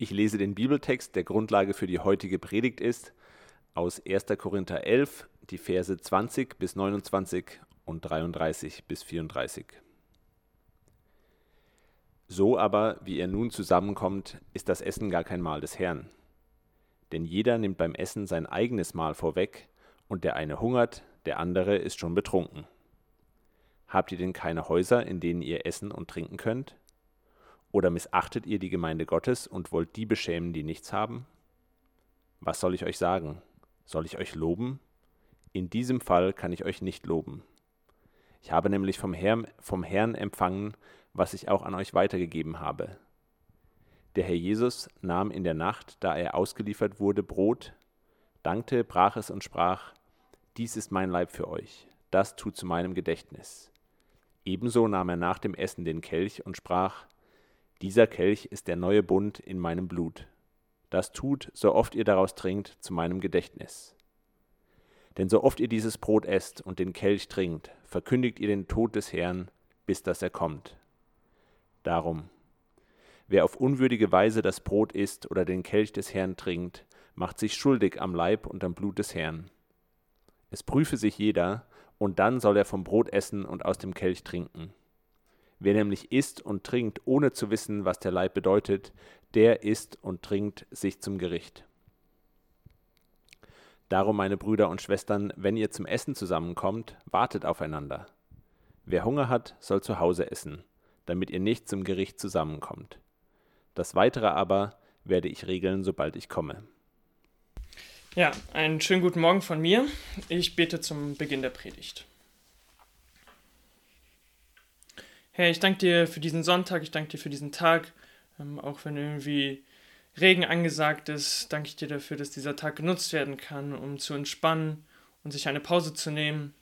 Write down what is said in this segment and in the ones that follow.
Ich lese den Bibeltext, der Grundlage für die heutige Predigt ist, aus 1. Korinther 11, die Verse 20 bis 29 und 33 bis 34. So aber, wie ihr nun zusammenkommt, ist das Essen gar kein Mahl des Herrn. Denn jeder nimmt beim Essen sein eigenes Mahl vorweg, und der eine hungert, der andere ist schon betrunken. Habt ihr denn keine Häuser, in denen ihr essen und trinken könnt? Oder missachtet ihr die Gemeinde Gottes und wollt die beschämen, die nichts haben? Was soll ich euch sagen? Soll ich euch loben? In diesem Fall kann ich euch nicht loben. Ich habe nämlich vom Herrn, vom Herrn empfangen, was ich auch an euch weitergegeben habe. Der Herr Jesus nahm in der Nacht, da er ausgeliefert wurde, Brot, dankte, brach es und sprach, Dies ist mein Leib für euch, das tut zu meinem Gedächtnis. Ebenso nahm er nach dem Essen den Kelch und sprach, dieser Kelch ist der neue Bund in meinem Blut. Das tut, so oft ihr daraus trinkt, zu meinem Gedächtnis. Denn so oft ihr dieses Brot esst und den Kelch trinkt, verkündigt ihr den Tod des Herrn, bis dass er kommt. Darum, wer auf unwürdige Weise das Brot isst oder den Kelch des Herrn trinkt, macht sich schuldig am Leib und am Blut des Herrn. Es prüfe sich jeder, und dann soll er vom Brot essen und aus dem Kelch trinken. Wer nämlich isst und trinkt, ohne zu wissen, was der Leib bedeutet, der isst und trinkt sich zum Gericht. Darum, meine Brüder und Schwestern, wenn ihr zum Essen zusammenkommt, wartet aufeinander. Wer Hunger hat, soll zu Hause essen, damit ihr nicht zum Gericht zusammenkommt. Das Weitere aber werde ich regeln, sobald ich komme. Ja, einen schönen guten Morgen von mir. Ich bete zum Beginn der Predigt. Herr, ich danke dir für diesen Sonntag, ich danke dir für diesen Tag, ähm, auch wenn irgendwie Regen angesagt ist, danke ich dir dafür, dass dieser Tag genutzt werden kann, um zu entspannen und sich eine Pause zu nehmen.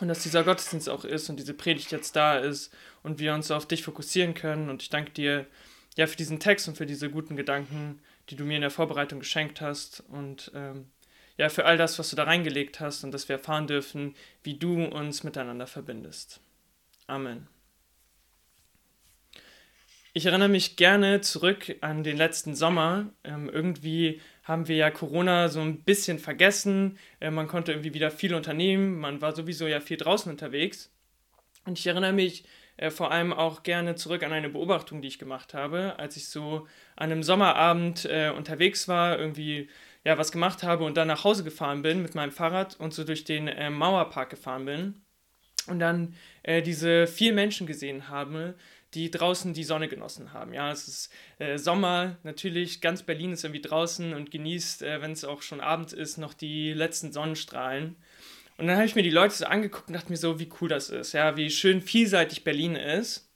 Und dass dieser Gottesdienst auch ist und diese Predigt jetzt da ist und wir uns auf dich fokussieren können. Und ich danke dir ja für diesen Text und für diese guten Gedanken, die du mir in der Vorbereitung geschenkt hast. Und ähm, ja, für all das, was du da reingelegt hast und dass wir erfahren dürfen, wie du uns miteinander verbindest. Amen. Ich erinnere mich gerne zurück an den letzten Sommer. Ähm, irgendwie haben wir ja Corona so ein bisschen vergessen. Äh, man konnte irgendwie wieder viel unternehmen. Man war sowieso ja viel draußen unterwegs. Und ich erinnere mich äh, vor allem auch gerne zurück an eine Beobachtung, die ich gemacht habe, als ich so an einem Sommerabend äh, unterwegs war, irgendwie ja was gemacht habe und dann nach Hause gefahren bin mit meinem Fahrrad und so durch den äh, Mauerpark gefahren bin und dann äh, diese vier Menschen gesehen habe, die draußen die Sonne genossen haben. Ja, es ist äh, Sommer, natürlich, ganz Berlin ist irgendwie draußen und genießt, äh, wenn es auch schon Abend ist, noch die letzten Sonnenstrahlen. Und dann habe ich mir die Leute so angeguckt und dachte mir so, wie cool das ist, ja, wie schön vielseitig Berlin ist.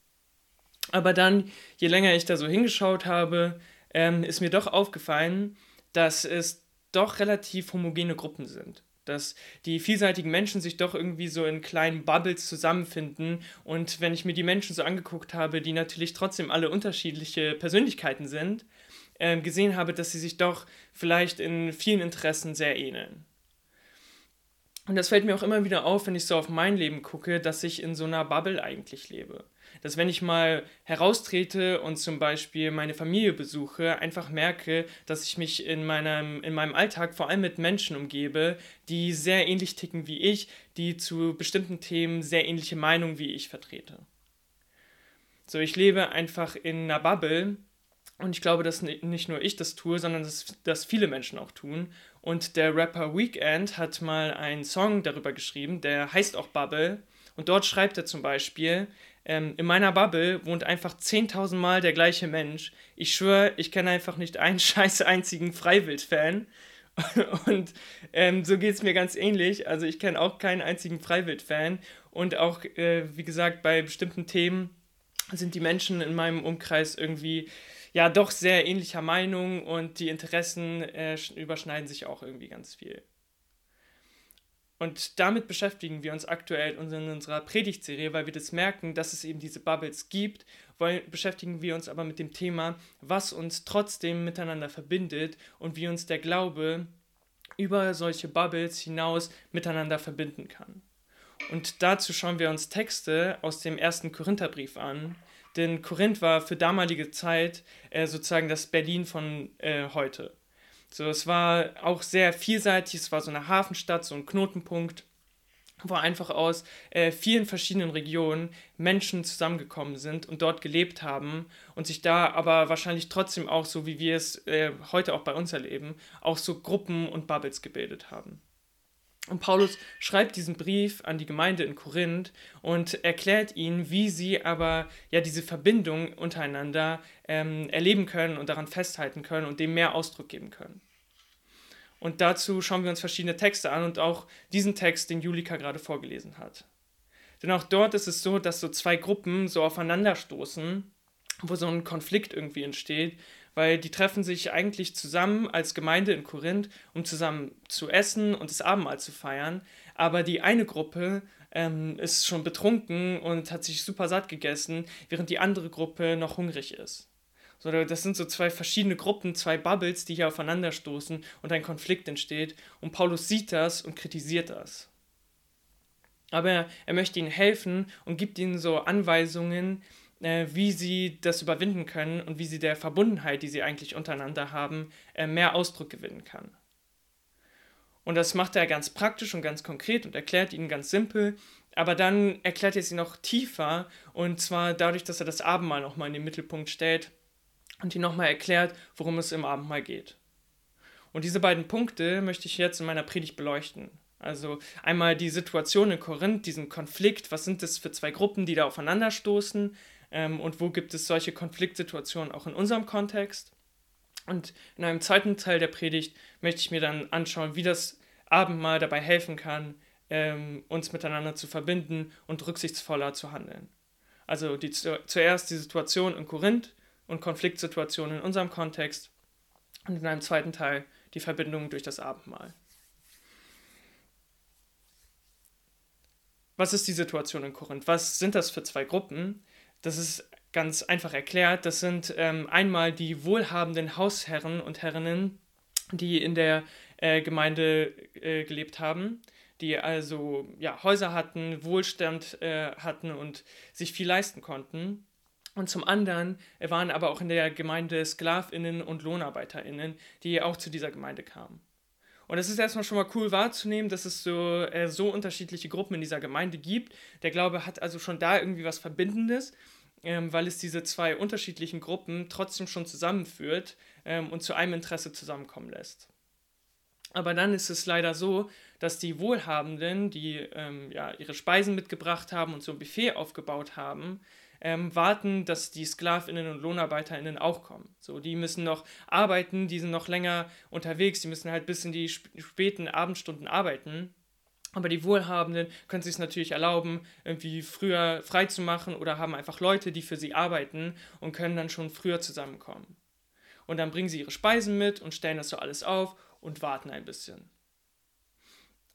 Aber dann, je länger ich da so hingeschaut habe, ähm, ist mir doch aufgefallen, dass es doch relativ homogene Gruppen sind dass die vielseitigen Menschen sich doch irgendwie so in kleinen Bubbles zusammenfinden. Und wenn ich mir die Menschen so angeguckt habe, die natürlich trotzdem alle unterschiedliche Persönlichkeiten sind, äh, gesehen habe, dass sie sich doch vielleicht in vielen Interessen sehr ähneln. Und das fällt mir auch immer wieder auf, wenn ich so auf mein Leben gucke, dass ich in so einer Bubble eigentlich lebe dass wenn ich mal heraustrete und zum Beispiel meine Familie besuche, einfach merke, dass ich mich in meinem, in meinem Alltag vor allem mit Menschen umgebe, die sehr ähnlich ticken wie ich, die zu bestimmten Themen sehr ähnliche Meinungen wie ich vertrete. So, ich lebe einfach in einer Bubble und ich glaube, dass nicht nur ich das tue, sondern dass, dass viele Menschen auch tun. Und der Rapper Weekend hat mal einen Song darüber geschrieben, der heißt auch Bubble. Und dort schreibt er zum Beispiel, ähm, in meiner Bubble wohnt einfach 10.000 Mal der gleiche Mensch. Ich schwöre, ich kenne einfach nicht einen scheiß einzigen Freiwild-Fan. Und ähm, so geht es mir ganz ähnlich. Also ich kenne auch keinen einzigen Freiwild-Fan. Und auch, äh, wie gesagt, bei bestimmten Themen sind die Menschen in meinem Umkreis irgendwie ja doch sehr ähnlicher Meinung und die Interessen äh, überschneiden sich auch irgendwie ganz viel. Und damit beschäftigen wir uns aktuell in unserer Predigtserie, weil wir das merken, dass es eben diese Bubbles gibt. Weil beschäftigen wir uns aber mit dem Thema, was uns trotzdem miteinander verbindet und wie uns der Glaube über solche Bubbles hinaus miteinander verbinden kann. Und dazu schauen wir uns Texte aus dem ersten Korintherbrief an, Denn Korinth war für damalige Zeit äh, sozusagen das Berlin von äh, heute. So, es war auch sehr vielseitig, es war so eine Hafenstadt, so ein Knotenpunkt, wo einfach aus äh, vielen verschiedenen Regionen Menschen zusammengekommen sind und dort gelebt haben und sich da aber wahrscheinlich trotzdem auch, so wie wir es äh, heute auch bei uns erleben, auch so Gruppen und Bubbles gebildet haben. Und Paulus schreibt diesen Brief an die Gemeinde in Korinth und erklärt ihnen, wie sie aber ja diese Verbindung untereinander ähm, erleben können und daran festhalten können und dem mehr Ausdruck geben können. Und dazu schauen wir uns verschiedene Texte an und auch diesen Text, den Julika gerade vorgelesen hat. Denn auch dort ist es so, dass so zwei Gruppen so aufeinanderstoßen, wo so ein Konflikt irgendwie entsteht, weil die treffen sich eigentlich zusammen als Gemeinde in Korinth, um zusammen zu essen und das Abendmahl zu feiern. Aber die eine Gruppe ähm, ist schon betrunken und hat sich super satt gegessen, während die andere Gruppe noch hungrig ist. So, das sind so zwei verschiedene Gruppen, zwei Bubbles, die hier aufeinanderstoßen und ein Konflikt entsteht. Und Paulus sieht das und kritisiert das. Aber er möchte ihnen helfen und gibt ihnen so Anweisungen, äh, wie sie das überwinden können und wie sie der Verbundenheit, die sie eigentlich untereinander haben, äh, mehr Ausdruck gewinnen kann. Und das macht er ganz praktisch und ganz konkret und erklärt ihnen ganz simpel, aber dann erklärt er sie noch tiefer und zwar dadurch, dass er das Abendmahl nochmal in den Mittelpunkt stellt und ihnen nochmal erklärt, worum es im Abendmahl geht. Und diese beiden Punkte möchte ich jetzt in meiner Predigt beleuchten. Also einmal die Situation in Korinth, diesen Konflikt, was sind das für zwei Gruppen, die da aufeinanderstoßen, ähm, und wo gibt es solche Konfliktsituationen auch in unserem Kontext. Und in einem zweiten Teil der Predigt möchte ich mir dann anschauen, wie das Abendmahl dabei helfen kann, ähm, uns miteinander zu verbinden und rücksichtsvoller zu handeln. Also die, zuerst die Situation in Korinth und Konfliktsituationen in unserem Kontext und in einem zweiten Teil die Verbindung durch das Abendmahl. Was ist die Situation in Korinth? Was sind das für zwei Gruppen? Das ist ganz einfach erklärt. Das sind ähm, einmal die wohlhabenden Hausherren und Herrinnen, die in der äh, Gemeinde äh, gelebt haben, die also ja, Häuser hatten, Wohlstand äh, hatten und sich viel leisten konnten. Und zum anderen waren aber auch in der Gemeinde Sklavinnen und Lohnarbeiterinnen, die auch zu dieser Gemeinde kamen. Und es ist erstmal schon mal cool wahrzunehmen, dass es so, äh, so unterschiedliche Gruppen in dieser Gemeinde gibt. Der Glaube hat also schon da irgendwie was Verbindendes ähm, weil es diese zwei unterschiedlichen Gruppen trotzdem schon zusammenführt ähm, und zu einem Interesse zusammenkommen lässt. Aber dann ist es leider so, dass die Wohlhabenden, die ähm, ja, ihre Speisen mitgebracht haben und so ein Buffet aufgebaut haben, ähm, warten, dass die Sklavinnen und Lohnarbeiterinnen auch kommen. So, die müssen noch arbeiten, die sind noch länger unterwegs, die müssen halt bis in die sp späten Abendstunden arbeiten. Aber die Wohlhabenden können sich es natürlich erlauben, irgendwie früher frei zu machen oder haben einfach Leute, die für sie arbeiten und können dann schon früher zusammenkommen. Und dann bringen sie ihre Speisen mit und stellen das so alles auf und warten ein bisschen.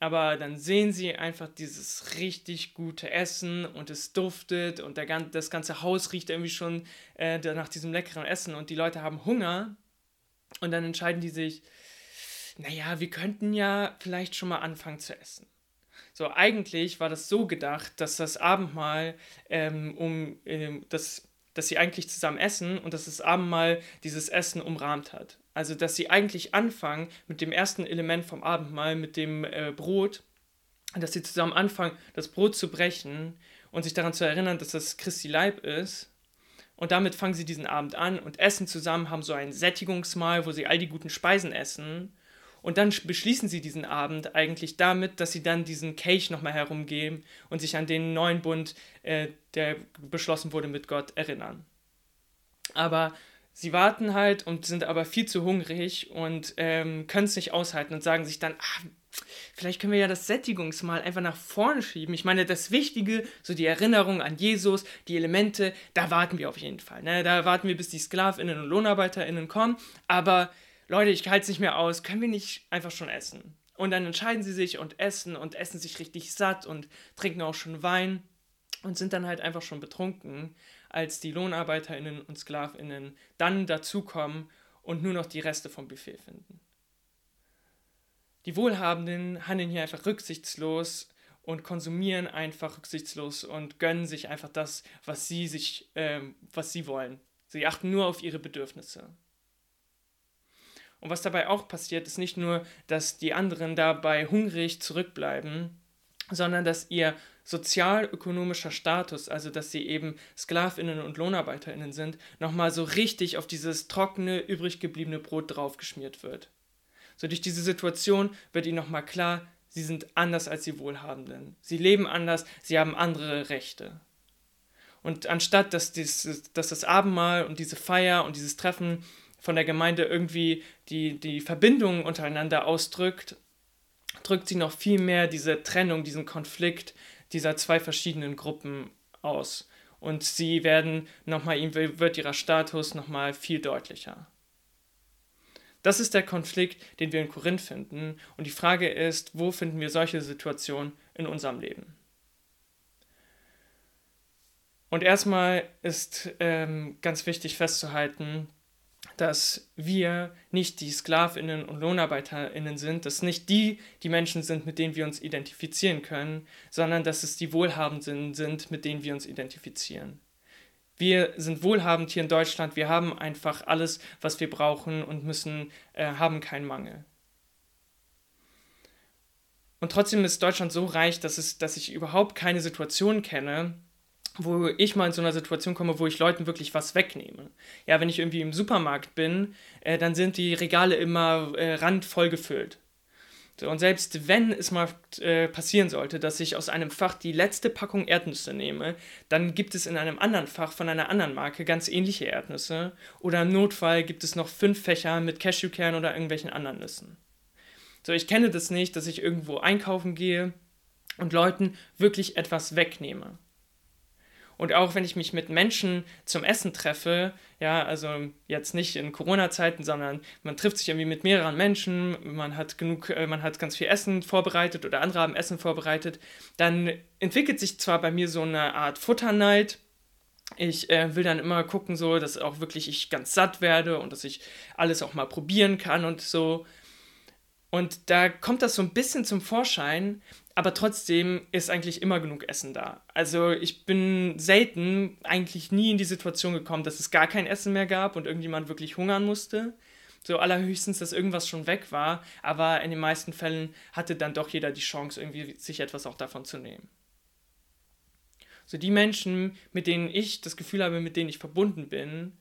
Aber dann sehen sie einfach dieses richtig gute Essen und es duftet und der, das ganze Haus riecht irgendwie schon äh, nach diesem leckeren Essen und die Leute haben Hunger und dann entscheiden die sich, naja, wir könnten ja vielleicht schon mal anfangen zu essen. So, eigentlich war das so gedacht, dass das Abendmahl ähm, um ähm, das dass sie eigentlich zusammen essen und dass das Abendmahl dieses Essen umrahmt hat. Also, dass sie eigentlich anfangen mit dem ersten Element vom Abendmahl, mit dem äh, Brot, dass sie zusammen anfangen, das Brot zu brechen und sich daran zu erinnern, dass das Christi Leib ist. Und damit fangen sie diesen Abend an und essen zusammen, haben so ein Sättigungsmahl, wo sie all die guten Speisen essen. Und dann beschließen sie diesen Abend eigentlich damit, dass sie dann diesen Kelch nochmal herumgeben und sich an den neuen Bund, äh, der beschlossen wurde mit Gott, erinnern. Aber sie warten halt und sind aber viel zu hungrig und ähm, können es nicht aushalten und sagen sich dann, ach, vielleicht können wir ja das Sättigungsmahl einfach nach vorne schieben. Ich meine, das Wichtige, so die Erinnerung an Jesus, die Elemente, da warten wir auf jeden Fall. Ne? Da warten wir, bis die Sklavinnen und Lohnarbeiterinnen kommen. Aber Leute, ich halte es nicht mehr aus, können wir nicht einfach schon essen? Und dann entscheiden sie sich und essen und essen sich richtig satt und trinken auch schon Wein und sind dann halt einfach schon betrunken, als die LohnarbeiterInnen und SklavInnen dann dazukommen und nur noch die Reste vom Buffet finden. Die Wohlhabenden handeln hier einfach rücksichtslos und konsumieren einfach rücksichtslos und gönnen sich einfach das, was sie sich, äh, was sie wollen. Sie achten nur auf ihre Bedürfnisse. Und was dabei auch passiert, ist nicht nur, dass die anderen dabei hungrig zurückbleiben, sondern dass ihr sozialökonomischer Status, also dass sie eben Sklavinnen und Lohnarbeiterinnen sind, nochmal so richtig auf dieses trockene, übrig gebliebene Brot draufgeschmiert wird. So durch diese Situation wird ihnen nochmal klar, sie sind anders als die Wohlhabenden. Sie leben anders, sie haben andere Rechte. Und anstatt dass, dies, dass das Abendmahl und diese Feier und dieses Treffen von der Gemeinde irgendwie die, die Verbindung untereinander ausdrückt, drückt sie noch viel mehr diese Trennung, diesen Konflikt dieser zwei verschiedenen Gruppen aus. Und sie werden nochmal, ihm wird ihrer Status nochmal viel deutlicher. Das ist der Konflikt, den wir in Korinth finden. Und die Frage ist, wo finden wir solche Situationen in unserem Leben? Und erstmal ist ähm, ganz wichtig festzuhalten, dass wir nicht die Sklavinnen und Lohnarbeiterinnen sind, dass nicht die die Menschen sind, mit denen wir uns identifizieren können, sondern dass es die Wohlhabenden sind, mit denen wir uns identifizieren. Wir sind wohlhabend hier in Deutschland, wir haben einfach alles, was wir brauchen und müssen, äh, haben keinen Mangel. Und trotzdem ist Deutschland so reich, dass, es, dass ich überhaupt keine Situation kenne, wo ich mal in so einer Situation komme, wo ich Leuten wirklich was wegnehme. Ja, wenn ich irgendwie im Supermarkt bin, äh, dann sind die Regale immer äh, randvoll gefüllt. So, und selbst wenn es mal äh, passieren sollte, dass ich aus einem Fach die letzte Packung Erdnüsse nehme, dann gibt es in einem anderen Fach von einer anderen Marke ganz ähnliche Erdnüsse. Oder im Notfall gibt es noch fünf Fächer mit Cashewkern oder irgendwelchen anderen Nüssen. So, ich kenne das nicht, dass ich irgendwo einkaufen gehe und Leuten wirklich etwas wegnehme. Und auch wenn ich mich mit Menschen zum Essen treffe, ja, also jetzt nicht in Corona-Zeiten, sondern man trifft sich irgendwie mit mehreren Menschen, man hat genug, äh, man hat ganz viel Essen vorbereitet oder andere haben Essen vorbereitet, dann entwickelt sich zwar bei mir so eine Art Futterneid, ich äh, will dann immer gucken, so, dass auch wirklich ich ganz satt werde und dass ich alles auch mal probieren kann und so. Und da kommt das so ein bisschen zum Vorschein, aber trotzdem ist eigentlich immer genug Essen da. Also ich bin selten, eigentlich nie in die Situation gekommen, dass es gar kein Essen mehr gab und irgendjemand wirklich hungern musste. So allerhöchstens, dass irgendwas schon weg war, aber in den meisten Fällen hatte dann doch jeder die Chance, irgendwie sich etwas auch davon zu nehmen. So die Menschen, mit denen ich das Gefühl habe, mit denen ich verbunden bin,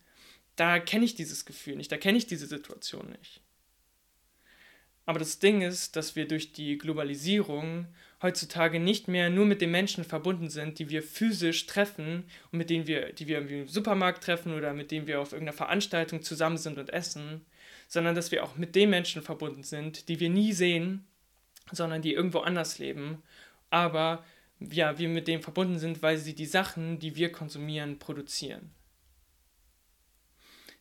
da kenne ich dieses Gefühl nicht, da kenne ich diese Situation nicht. Aber das Ding ist, dass wir durch die Globalisierung heutzutage nicht mehr nur mit den Menschen verbunden sind, die wir physisch treffen und mit denen wir, die wir im Supermarkt treffen oder mit denen wir auf irgendeiner Veranstaltung zusammen sind und essen, sondern dass wir auch mit den Menschen verbunden sind, die wir nie sehen, sondern die irgendwo anders leben, aber ja, wir mit denen verbunden sind, weil sie die Sachen, die wir konsumieren, produzieren.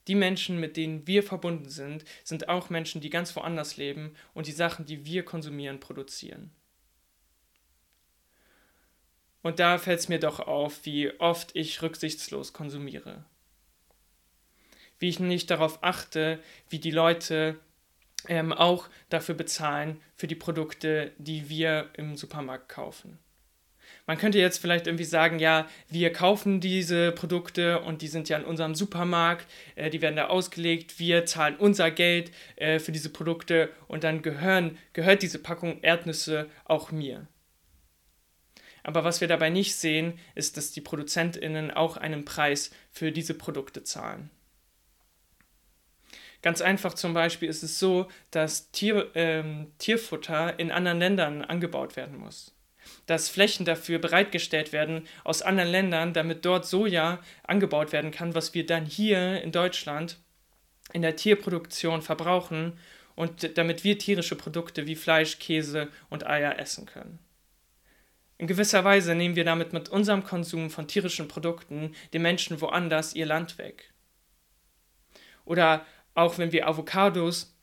Die Menschen, mit denen wir verbunden sind, sind auch Menschen, die ganz woanders leben und die Sachen, die wir konsumieren, produzieren. Und da fällt es mir doch auf, wie oft ich rücksichtslos konsumiere. Wie ich nicht darauf achte, wie die Leute ähm, auch dafür bezahlen, für die Produkte, die wir im Supermarkt kaufen. Man könnte jetzt vielleicht irgendwie sagen, ja, wir kaufen diese Produkte und die sind ja in unserem Supermarkt, äh, die werden da ausgelegt, wir zahlen unser Geld äh, für diese Produkte und dann gehören, gehört diese Packung Erdnüsse auch mir. Aber was wir dabei nicht sehen, ist, dass die Produzentinnen auch einen Preis für diese Produkte zahlen. Ganz einfach zum Beispiel ist es so, dass Tier, ähm, Tierfutter in anderen Ländern angebaut werden muss dass Flächen dafür bereitgestellt werden aus anderen Ländern, damit dort Soja angebaut werden kann, was wir dann hier in Deutschland in der Tierproduktion verbrauchen und damit wir tierische Produkte wie Fleisch, Käse und Eier essen können. In gewisser Weise nehmen wir damit mit unserem Konsum von tierischen Produkten den Menschen woanders ihr Land weg. Oder auch wenn wir Avocados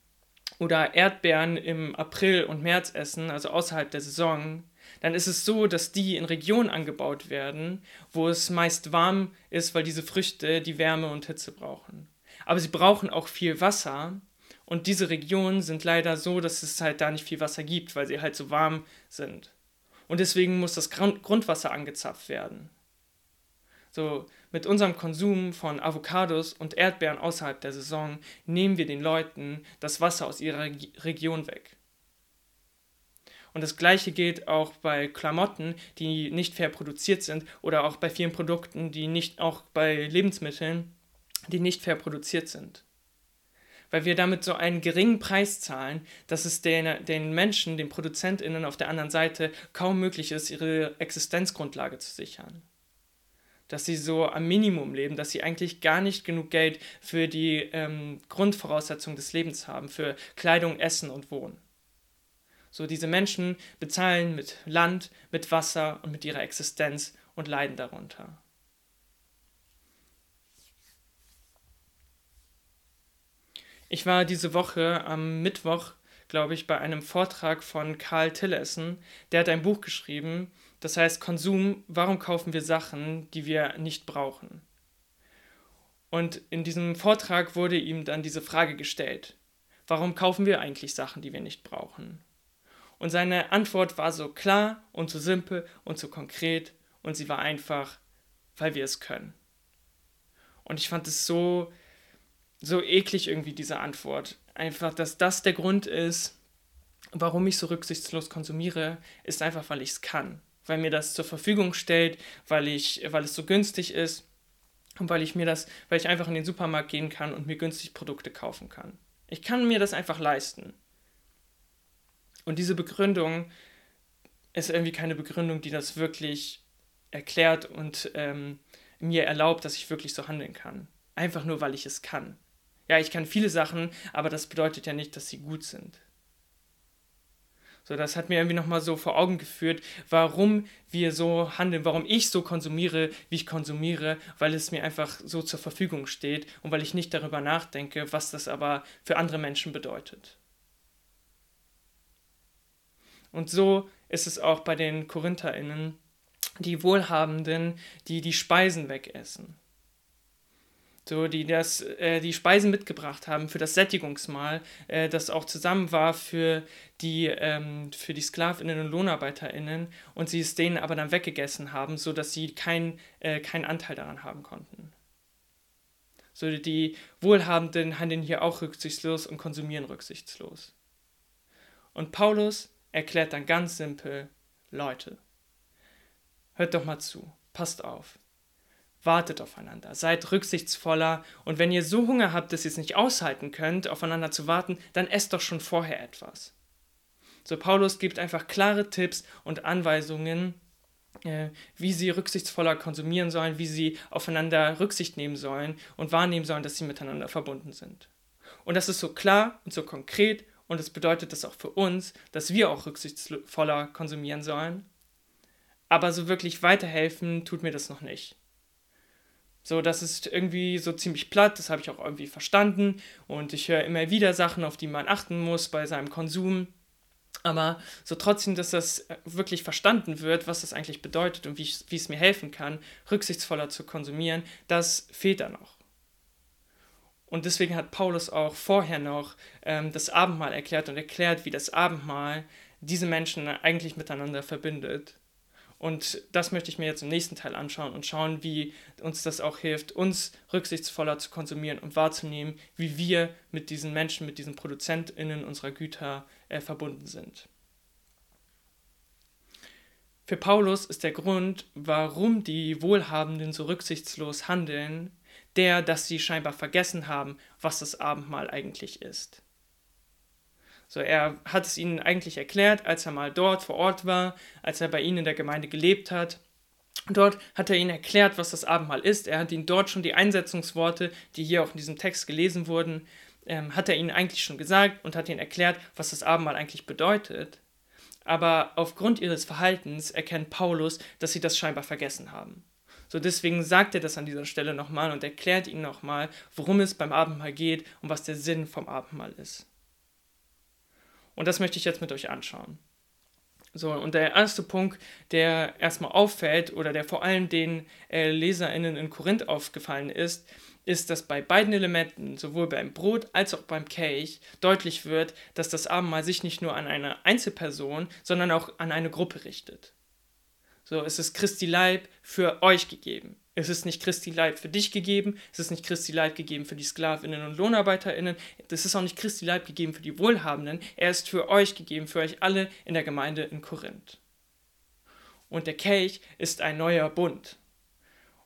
oder Erdbeeren im April und März essen, also außerhalb der Saison, dann ist es so, dass die in Regionen angebaut werden, wo es meist warm ist, weil diese Früchte die Wärme und Hitze brauchen. Aber sie brauchen auch viel Wasser und diese Regionen sind leider so, dass es halt da nicht viel Wasser gibt, weil sie halt so warm sind. Und deswegen muss das Grundwasser angezapft werden. So, mit unserem Konsum von Avocados und Erdbeeren außerhalb der Saison nehmen wir den Leuten das Wasser aus ihrer Region weg. Und das gleiche gilt auch bei Klamotten, die nicht fair produziert sind oder auch bei vielen Produkten, die nicht auch bei Lebensmitteln, die nicht fair produziert sind. Weil wir damit so einen geringen Preis zahlen, dass es den, den Menschen, den ProduzentInnen auf der anderen Seite kaum möglich ist, ihre Existenzgrundlage zu sichern dass sie so am Minimum leben, dass sie eigentlich gar nicht genug Geld für die ähm, Grundvoraussetzungen des Lebens haben, für Kleidung, Essen und Wohnen. So, diese Menschen bezahlen mit Land, mit Wasser und mit ihrer Existenz und leiden darunter. Ich war diese Woche am Mittwoch, glaube ich, bei einem Vortrag von Karl Tillessen. Der hat ein Buch geschrieben, das heißt Konsum, warum kaufen wir Sachen, die wir nicht brauchen? Und in diesem Vortrag wurde ihm dann diese Frage gestellt. Warum kaufen wir eigentlich Sachen, die wir nicht brauchen? Und seine Antwort war so klar und so simpel und so konkret und sie war einfach, weil wir es können. Und ich fand es so, so eklig irgendwie, diese Antwort. Einfach, dass das der Grund ist, warum ich so rücksichtslos konsumiere, ist einfach, weil ich es kann. Weil mir das zur Verfügung stellt, weil, ich, weil es so günstig ist und weil ich mir das, weil ich einfach in den Supermarkt gehen kann und mir günstig Produkte kaufen kann. Ich kann mir das einfach leisten. Und diese Begründung ist irgendwie keine Begründung, die das wirklich erklärt und ähm, mir erlaubt, dass ich wirklich so handeln kann. Einfach nur, weil ich es kann. Ja, ich kann viele Sachen, aber das bedeutet ja nicht, dass sie gut sind. So, das hat mir irgendwie nochmal so vor Augen geführt, warum wir so handeln, warum ich so konsumiere, wie ich konsumiere, weil es mir einfach so zur Verfügung steht und weil ich nicht darüber nachdenke, was das aber für andere Menschen bedeutet. Und so ist es auch bei den KorintherInnen, die Wohlhabenden, die die Speisen wegessen. So, die das, äh, die Speisen mitgebracht haben für das Sättigungsmahl, äh, das auch zusammen war für die, ähm, für die SklavInnen und LohnarbeiterInnen und sie es denen aber dann weggegessen haben, sodass sie kein, äh, keinen Anteil daran haben konnten. So, die Wohlhabenden handeln hier auch rücksichtslos und konsumieren rücksichtslos. Und Paulus erklärt dann ganz simpel, Leute, hört doch mal zu, passt auf, wartet aufeinander, seid rücksichtsvoller und wenn ihr so Hunger habt, dass ihr es nicht aushalten könnt, aufeinander zu warten, dann esst doch schon vorher etwas. So, Paulus gibt einfach klare Tipps und Anweisungen, äh, wie sie rücksichtsvoller konsumieren sollen, wie sie aufeinander Rücksicht nehmen sollen und wahrnehmen sollen, dass sie miteinander verbunden sind. Und das ist so klar und so konkret und es bedeutet das auch für uns, dass wir auch rücksichtsvoller konsumieren sollen. Aber so wirklich weiterhelfen tut mir das noch nicht. So, das ist irgendwie so ziemlich platt, das habe ich auch irgendwie verstanden. Und ich höre immer wieder Sachen, auf die man achten muss bei seinem Konsum. Aber so trotzdem, dass das wirklich verstanden wird, was das eigentlich bedeutet und wie es mir helfen kann, rücksichtsvoller zu konsumieren, das fehlt da noch. Und deswegen hat Paulus auch vorher noch ähm, das Abendmahl erklärt und erklärt, wie das Abendmahl diese Menschen eigentlich miteinander verbindet. Und das möchte ich mir jetzt im nächsten Teil anschauen und schauen, wie uns das auch hilft, uns rücksichtsvoller zu konsumieren und wahrzunehmen, wie wir mit diesen Menschen, mit diesen ProduzentInnen unserer Güter äh, verbunden sind. Für Paulus ist der Grund, warum die Wohlhabenden so rücksichtslos handeln, der, dass sie scheinbar vergessen haben, was das Abendmahl eigentlich ist. So, er hat es ihnen eigentlich erklärt, als er mal dort vor Ort war, als er bei ihnen in der Gemeinde gelebt hat. Dort hat er ihnen erklärt, was das Abendmahl ist. Er hat ihnen dort schon die Einsetzungsworte, die hier auch in diesem Text gelesen wurden, ähm, hat er ihnen eigentlich schon gesagt und hat ihnen erklärt, was das Abendmahl eigentlich bedeutet. Aber aufgrund ihres Verhaltens erkennt Paulus, dass sie das scheinbar vergessen haben. So deswegen sagt er das an dieser Stelle nochmal und erklärt ihnen nochmal, worum es beim Abendmahl geht und was der Sinn vom Abendmahl ist. Und das möchte ich jetzt mit euch anschauen. So, und der erste Punkt, der erstmal auffällt oder der vor allem den äh, LeserInnen in Korinth aufgefallen ist, ist, dass bei beiden Elementen, sowohl beim Brot als auch beim Kelch, deutlich wird, dass das Abendmahl sich nicht nur an eine Einzelperson, sondern auch an eine Gruppe richtet. So, es ist Christi Leib für euch gegeben. Es ist nicht Christi Leib für dich gegeben, es ist nicht Christi Leib gegeben für die Sklavinnen und Lohnarbeiterinnen, es ist auch nicht Christi Leib gegeben für die Wohlhabenden, er ist für euch gegeben, für euch alle in der Gemeinde in Korinth. Und der Kelch ist ein neuer Bund.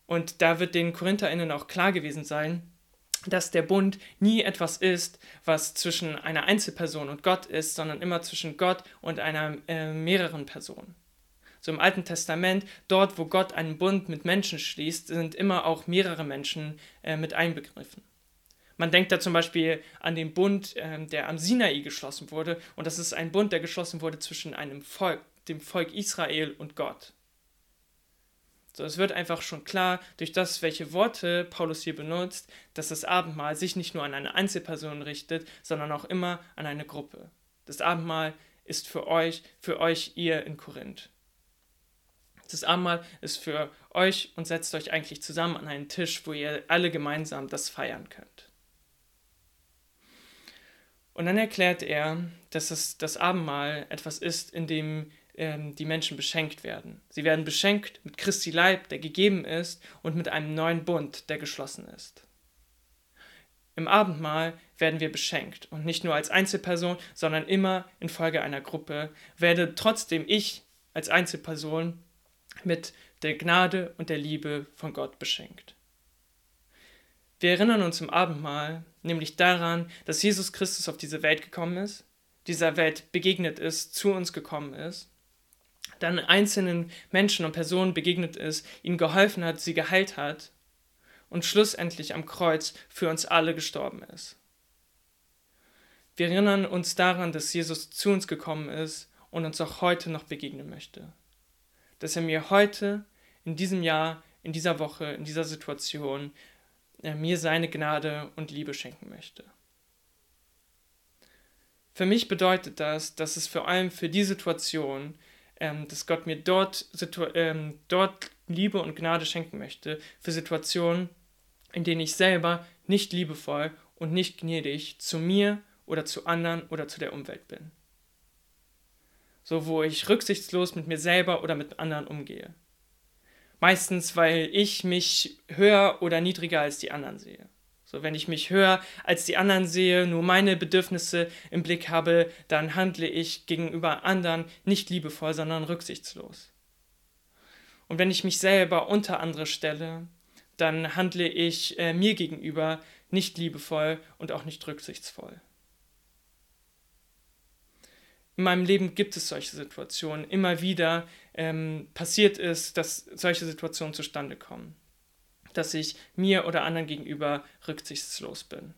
Und da wird den Korintherinnen auch klar gewesen sein, dass der Bund nie etwas ist, was zwischen einer Einzelperson und Gott ist, sondern immer zwischen Gott und einer äh, mehreren Person so im Alten Testament, dort wo Gott einen Bund mit Menschen schließt, sind immer auch mehrere Menschen äh, mit einbegriffen. Man denkt da zum Beispiel an den Bund, äh, der am Sinai geschlossen wurde, und das ist ein Bund, der geschlossen wurde zwischen einem Volk, dem Volk Israel und Gott. So, es wird einfach schon klar, durch das, welche Worte Paulus hier benutzt, dass das Abendmahl sich nicht nur an eine Einzelperson richtet, sondern auch immer an eine Gruppe. Das Abendmahl ist für euch, für euch ihr in Korinth. Das Abendmahl ist für euch und setzt euch eigentlich zusammen an einen Tisch, wo ihr alle gemeinsam das feiern könnt. Und dann erklärt er, dass es das Abendmahl etwas ist, in dem ähm, die Menschen beschenkt werden. Sie werden beschenkt mit Christi Leib, der gegeben ist, und mit einem neuen Bund, der geschlossen ist. Im Abendmahl werden wir beschenkt und nicht nur als Einzelperson, sondern immer infolge einer Gruppe, werde trotzdem ich als Einzelperson mit der Gnade und der Liebe von Gott beschenkt. Wir erinnern uns im Abendmahl nämlich daran, dass Jesus Christus auf diese Welt gekommen ist, dieser Welt begegnet ist, zu uns gekommen ist, dann einzelnen Menschen und Personen begegnet ist, ihnen geholfen hat, sie geheilt hat und schlussendlich am Kreuz für uns alle gestorben ist. Wir erinnern uns daran, dass Jesus zu uns gekommen ist und uns auch heute noch begegnen möchte dass er mir heute, in diesem Jahr, in dieser Woche, in dieser Situation, äh, mir seine Gnade und Liebe schenken möchte. Für mich bedeutet das, dass es vor allem für die Situation, ähm, dass Gott mir dort, ähm, dort Liebe und Gnade schenken möchte, für Situationen, in denen ich selber nicht liebevoll und nicht gnädig zu mir oder zu anderen oder zu der Umwelt bin so wo ich rücksichtslos mit mir selber oder mit anderen umgehe. Meistens, weil ich mich höher oder niedriger als die anderen sehe. So, wenn ich mich höher als die anderen sehe, nur meine Bedürfnisse im Blick habe, dann handle ich gegenüber anderen nicht liebevoll, sondern rücksichtslos. Und wenn ich mich selber unter andere stelle, dann handle ich äh, mir gegenüber nicht liebevoll und auch nicht rücksichtsvoll. In meinem Leben gibt es solche Situationen. Immer wieder ähm, passiert es, dass solche Situationen zustande kommen. Dass ich mir oder anderen gegenüber rücksichtslos bin.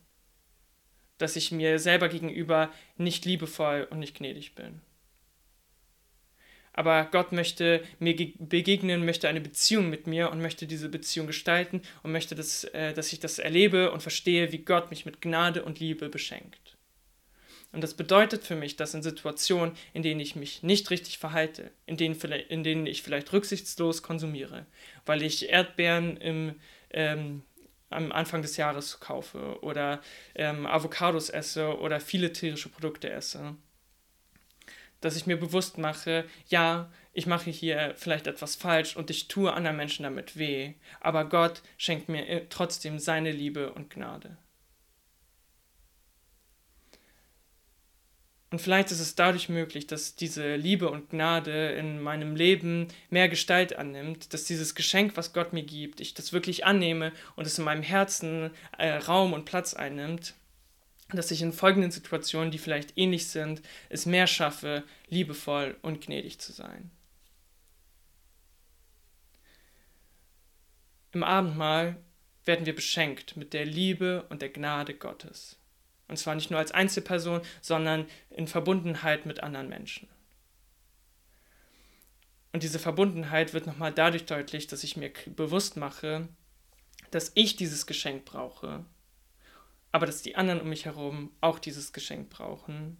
Dass ich mir selber gegenüber nicht liebevoll und nicht gnädig bin. Aber Gott möchte mir begegnen, möchte eine Beziehung mit mir und möchte diese Beziehung gestalten und möchte, dass, äh, dass ich das erlebe und verstehe, wie Gott mich mit Gnade und Liebe beschenkt. Und das bedeutet für mich, dass in Situationen, in denen ich mich nicht richtig verhalte, in denen, in denen ich vielleicht rücksichtslos konsumiere, weil ich Erdbeeren im, ähm, am Anfang des Jahres kaufe oder ähm, Avocados esse oder viele tierische Produkte esse, dass ich mir bewusst mache, ja, ich mache hier vielleicht etwas falsch und ich tue anderen Menschen damit weh, aber Gott schenkt mir äh, trotzdem seine Liebe und Gnade. Und vielleicht ist es dadurch möglich, dass diese Liebe und Gnade in meinem Leben mehr Gestalt annimmt, dass dieses Geschenk, was Gott mir gibt, ich das wirklich annehme und es in meinem Herzen äh, Raum und Platz einnimmt, dass ich in folgenden Situationen, die vielleicht ähnlich sind, es mehr schaffe, liebevoll und gnädig zu sein. Im Abendmahl werden wir beschenkt mit der Liebe und der Gnade Gottes. Und zwar nicht nur als Einzelperson, sondern in Verbundenheit mit anderen Menschen. Und diese Verbundenheit wird nochmal dadurch deutlich, dass ich mir bewusst mache, dass ich dieses Geschenk brauche, aber dass die anderen um mich herum auch dieses Geschenk brauchen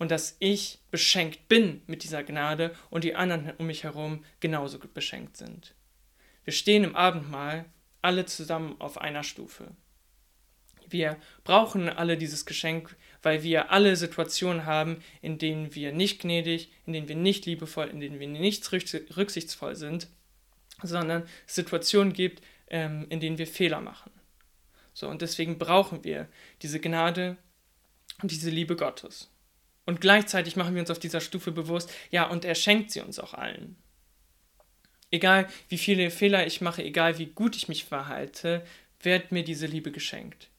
und dass ich beschenkt bin mit dieser Gnade und die anderen um mich herum genauso beschenkt sind. Wir stehen im Abendmahl alle zusammen auf einer Stufe. Wir brauchen alle dieses Geschenk, weil wir alle Situationen haben, in denen wir nicht gnädig, in denen wir nicht liebevoll, in denen wir nicht rücksichtsvoll sind, sondern Situationen gibt, ähm, in denen wir Fehler machen. So, und deswegen brauchen wir diese Gnade und diese Liebe Gottes. Und gleichzeitig machen wir uns auf dieser Stufe bewusst, ja, und er schenkt sie uns auch allen. Egal wie viele Fehler ich mache, egal wie gut ich mich verhalte, wird mir diese Liebe geschenkt.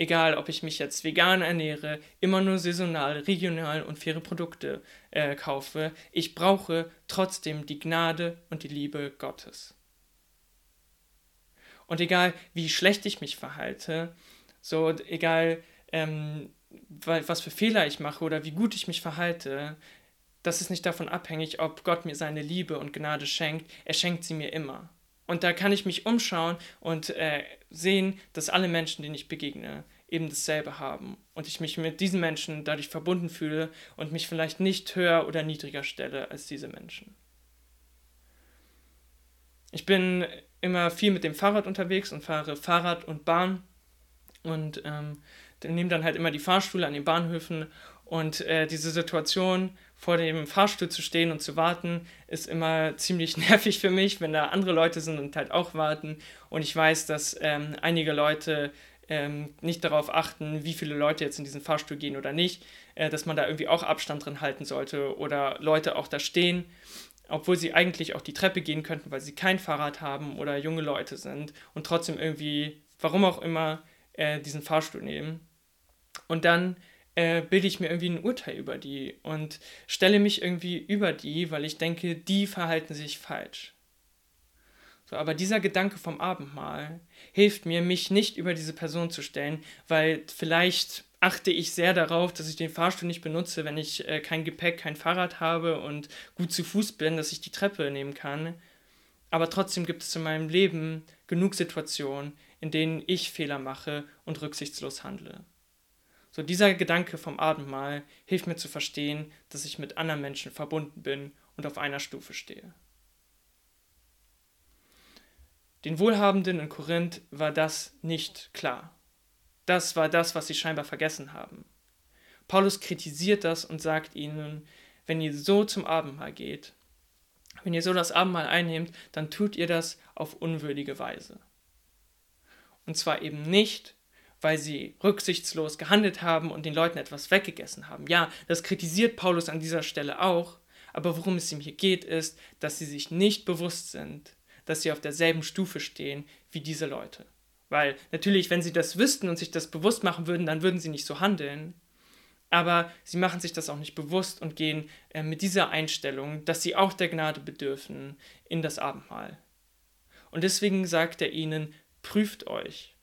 Egal, ob ich mich jetzt vegan ernähre, immer nur saisonal, regional und faire Produkte äh, kaufe, ich brauche trotzdem die Gnade und die Liebe Gottes. Und egal, wie schlecht ich mich verhalte, so egal, ähm, was für Fehler ich mache oder wie gut ich mich verhalte, das ist nicht davon abhängig, ob Gott mir seine Liebe und Gnade schenkt. Er schenkt sie mir immer. Und da kann ich mich umschauen und äh, sehen, dass alle Menschen, denen ich begegne, eben dasselbe haben. Und ich mich mit diesen Menschen dadurch verbunden fühle und mich vielleicht nicht höher oder niedriger stelle als diese Menschen. Ich bin immer viel mit dem Fahrrad unterwegs und fahre Fahrrad und Bahn und ähm, nehme dann halt immer die Fahrstühle an den Bahnhöfen und äh, diese Situation, vor dem Fahrstuhl zu stehen und zu warten, ist immer ziemlich nervig für mich, wenn da andere Leute sind und halt auch warten. Und ich weiß, dass ähm, einige Leute ähm, nicht darauf achten, wie viele Leute jetzt in diesen Fahrstuhl gehen oder nicht, äh, dass man da irgendwie auch Abstand drin halten sollte oder Leute auch da stehen, obwohl sie eigentlich auch die Treppe gehen könnten, weil sie kein Fahrrad haben oder junge Leute sind und trotzdem irgendwie, warum auch immer, äh, diesen Fahrstuhl nehmen. Und dann äh, bilde ich mir irgendwie ein Urteil über die und stelle mich irgendwie über die, weil ich denke, die verhalten sich falsch. So, aber dieser Gedanke vom Abendmahl hilft mir, mich nicht über diese Person zu stellen, weil vielleicht achte ich sehr darauf, dass ich den Fahrstuhl nicht benutze, wenn ich äh, kein Gepäck, kein Fahrrad habe und gut zu Fuß bin, dass ich die Treppe nehmen kann. Aber trotzdem gibt es in meinem Leben genug Situationen, in denen ich Fehler mache und rücksichtslos handle. So dieser Gedanke vom Abendmahl hilft mir zu verstehen, dass ich mit anderen Menschen verbunden bin und auf einer Stufe stehe. Den Wohlhabenden in Korinth war das nicht klar. Das war das, was sie scheinbar vergessen haben. Paulus kritisiert das und sagt ihnen, wenn ihr so zum Abendmahl geht, wenn ihr so das Abendmahl einnehmt, dann tut ihr das auf unwürdige Weise. Und zwar eben nicht, weil sie rücksichtslos gehandelt haben und den Leuten etwas weggegessen haben. Ja, das kritisiert Paulus an dieser Stelle auch, aber worum es ihm hier geht, ist, dass sie sich nicht bewusst sind, dass sie auf derselben Stufe stehen wie diese Leute. Weil natürlich, wenn sie das wüssten und sich das bewusst machen würden, dann würden sie nicht so handeln. Aber sie machen sich das auch nicht bewusst und gehen äh, mit dieser Einstellung, dass sie auch der Gnade bedürfen, in das Abendmahl. Und deswegen sagt er ihnen, prüft euch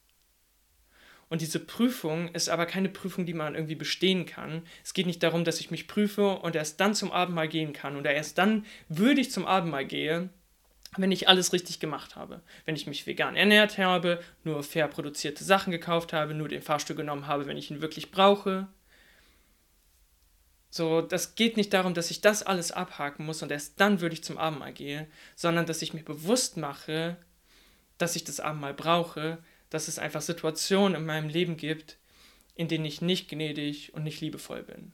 und diese Prüfung ist aber keine Prüfung, die man irgendwie bestehen kann. Es geht nicht darum, dass ich mich prüfe und erst dann zum Abendmahl gehen kann oder erst dann würde ich zum Abendmahl gehen, wenn ich alles richtig gemacht habe. Wenn ich mich vegan ernährt habe, nur fair produzierte Sachen gekauft habe, nur den Fahrstuhl genommen habe, wenn ich ihn wirklich brauche. So, das geht nicht darum, dass ich das alles abhaken muss und erst dann würde ich zum Abendmahl gehen, sondern dass ich mir bewusst mache, dass ich das Abendmahl brauche, dass es einfach Situationen in meinem Leben gibt, in denen ich nicht gnädig und nicht liebevoll bin.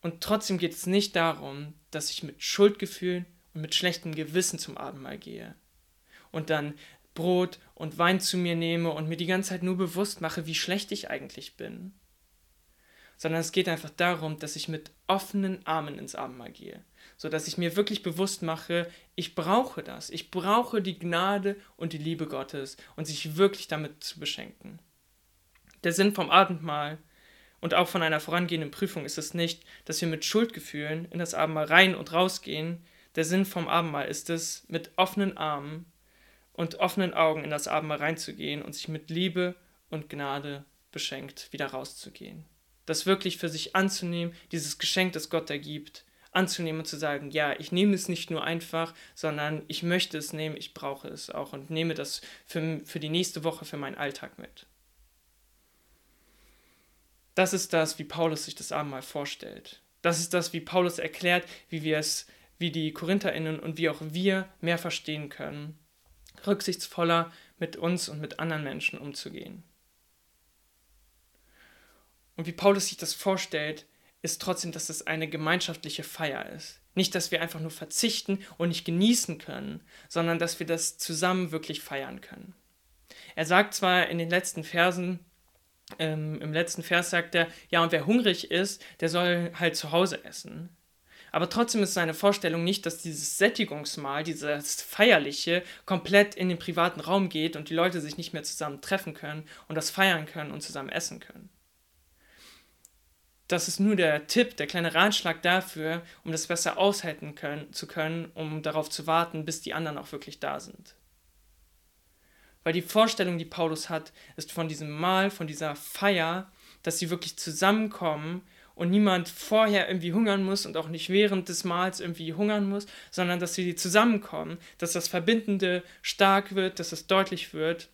Und trotzdem geht es nicht darum, dass ich mit Schuldgefühlen und mit schlechtem Gewissen zum Abendmahl gehe und dann Brot und Wein zu mir nehme und mir die ganze Zeit nur bewusst mache, wie schlecht ich eigentlich bin, sondern es geht einfach darum, dass ich mit offenen Armen ins Abendmahl gehe so dass ich mir wirklich bewusst mache, ich brauche das. Ich brauche die Gnade und die Liebe Gottes und sich wirklich damit zu beschenken. Der Sinn vom Abendmahl und auch von einer vorangehenden Prüfung ist es nicht, dass wir mit Schuldgefühlen in das Abendmahl rein und rausgehen. Der Sinn vom Abendmahl ist es, mit offenen Armen und offenen Augen in das Abendmahl reinzugehen und sich mit Liebe und Gnade beschenkt wieder rauszugehen. Das wirklich für sich anzunehmen, dieses Geschenk, das Gott ergibt anzunehmen und zu sagen, ja, ich nehme es nicht nur einfach, sondern ich möchte es nehmen, ich brauche es auch und nehme das für, für die nächste Woche, für meinen Alltag mit. Das ist das, wie Paulus sich das Abendmahl vorstellt. Das ist das, wie Paulus erklärt, wie wir es, wie die KorintherInnen und wie auch wir mehr verstehen können, rücksichtsvoller mit uns und mit anderen Menschen umzugehen. Und wie Paulus sich das vorstellt, ist trotzdem, dass es eine gemeinschaftliche Feier ist. Nicht, dass wir einfach nur verzichten und nicht genießen können, sondern dass wir das zusammen wirklich feiern können. Er sagt zwar in den letzten Versen, ähm, im letzten Vers sagt er, ja, und wer hungrig ist, der soll halt zu Hause essen. Aber trotzdem ist seine Vorstellung nicht, dass dieses Sättigungsmahl, dieses Feierliche, komplett in den privaten Raum geht und die Leute sich nicht mehr zusammen treffen können und das feiern können und zusammen essen können. Das ist nur der Tipp, der kleine Ratschlag dafür, um das besser aushalten können, zu können, um darauf zu warten, bis die anderen auch wirklich da sind. Weil die Vorstellung, die Paulus hat, ist von diesem Mahl, von dieser Feier, dass sie wirklich zusammenkommen und niemand vorher irgendwie hungern muss und auch nicht während des Mahls irgendwie hungern muss, sondern dass sie zusammenkommen, dass das Verbindende stark wird, dass es deutlich wird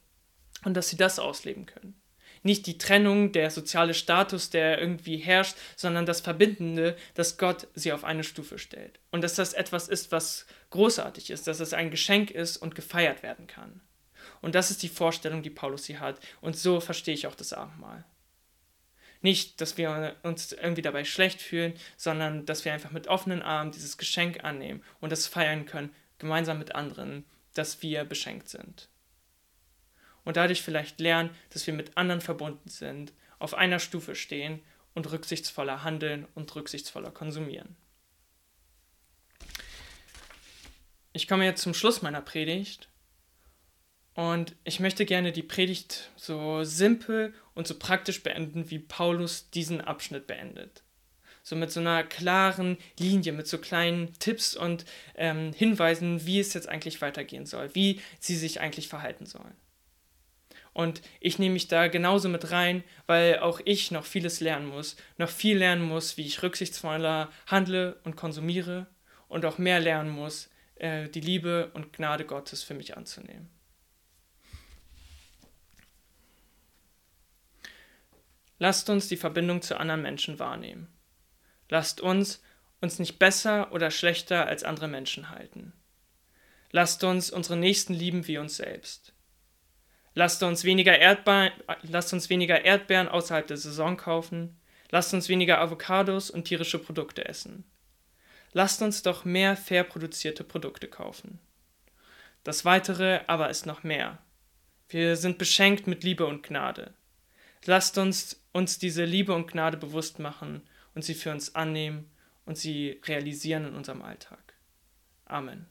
und dass sie das ausleben können. Nicht die Trennung, der soziale Status, der irgendwie herrscht, sondern das Verbindende, dass Gott sie auf eine Stufe stellt. Und dass das etwas ist, was großartig ist, dass es ein Geschenk ist und gefeiert werden kann. Und das ist die Vorstellung, die Paulus hier hat. Und so verstehe ich auch das Abendmahl. Nicht, dass wir uns irgendwie dabei schlecht fühlen, sondern dass wir einfach mit offenen Armen dieses Geschenk annehmen und das feiern können, gemeinsam mit anderen, dass wir beschenkt sind. Und dadurch vielleicht lernen, dass wir mit anderen verbunden sind, auf einer Stufe stehen und rücksichtsvoller handeln und rücksichtsvoller konsumieren. Ich komme jetzt zum Schluss meiner Predigt und ich möchte gerne die Predigt so simpel und so praktisch beenden, wie Paulus diesen Abschnitt beendet. So mit so einer klaren Linie, mit so kleinen Tipps und ähm, Hinweisen, wie es jetzt eigentlich weitergehen soll, wie sie sich eigentlich verhalten sollen. Und ich nehme mich da genauso mit rein, weil auch ich noch vieles lernen muss, noch viel lernen muss, wie ich rücksichtsvoller handle und konsumiere und auch mehr lernen muss, äh, die Liebe und Gnade Gottes für mich anzunehmen. Lasst uns die Verbindung zu anderen Menschen wahrnehmen. Lasst uns uns nicht besser oder schlechter als andere Menschen halten. Lasst uns unsere Nächsten lieben wie uns selbst. Lasst uns weniger, Erdbeeren, lasst uns weniger Erdbeeren außerhalb der Saison kaufen. Lasst uns weniger Avocados und tierische Produkte essen. Lasst uns doch mehr fair produzierte Produkte kaufen. Das Weitere aber ist noch mehr. Wir sind beschenkt mit Liebe und Gnade. Lasst uns uns diese Liebe und Gnade bewusst machen und sie für uns annehmen und sie realisieren in unserem Alltag. Amen.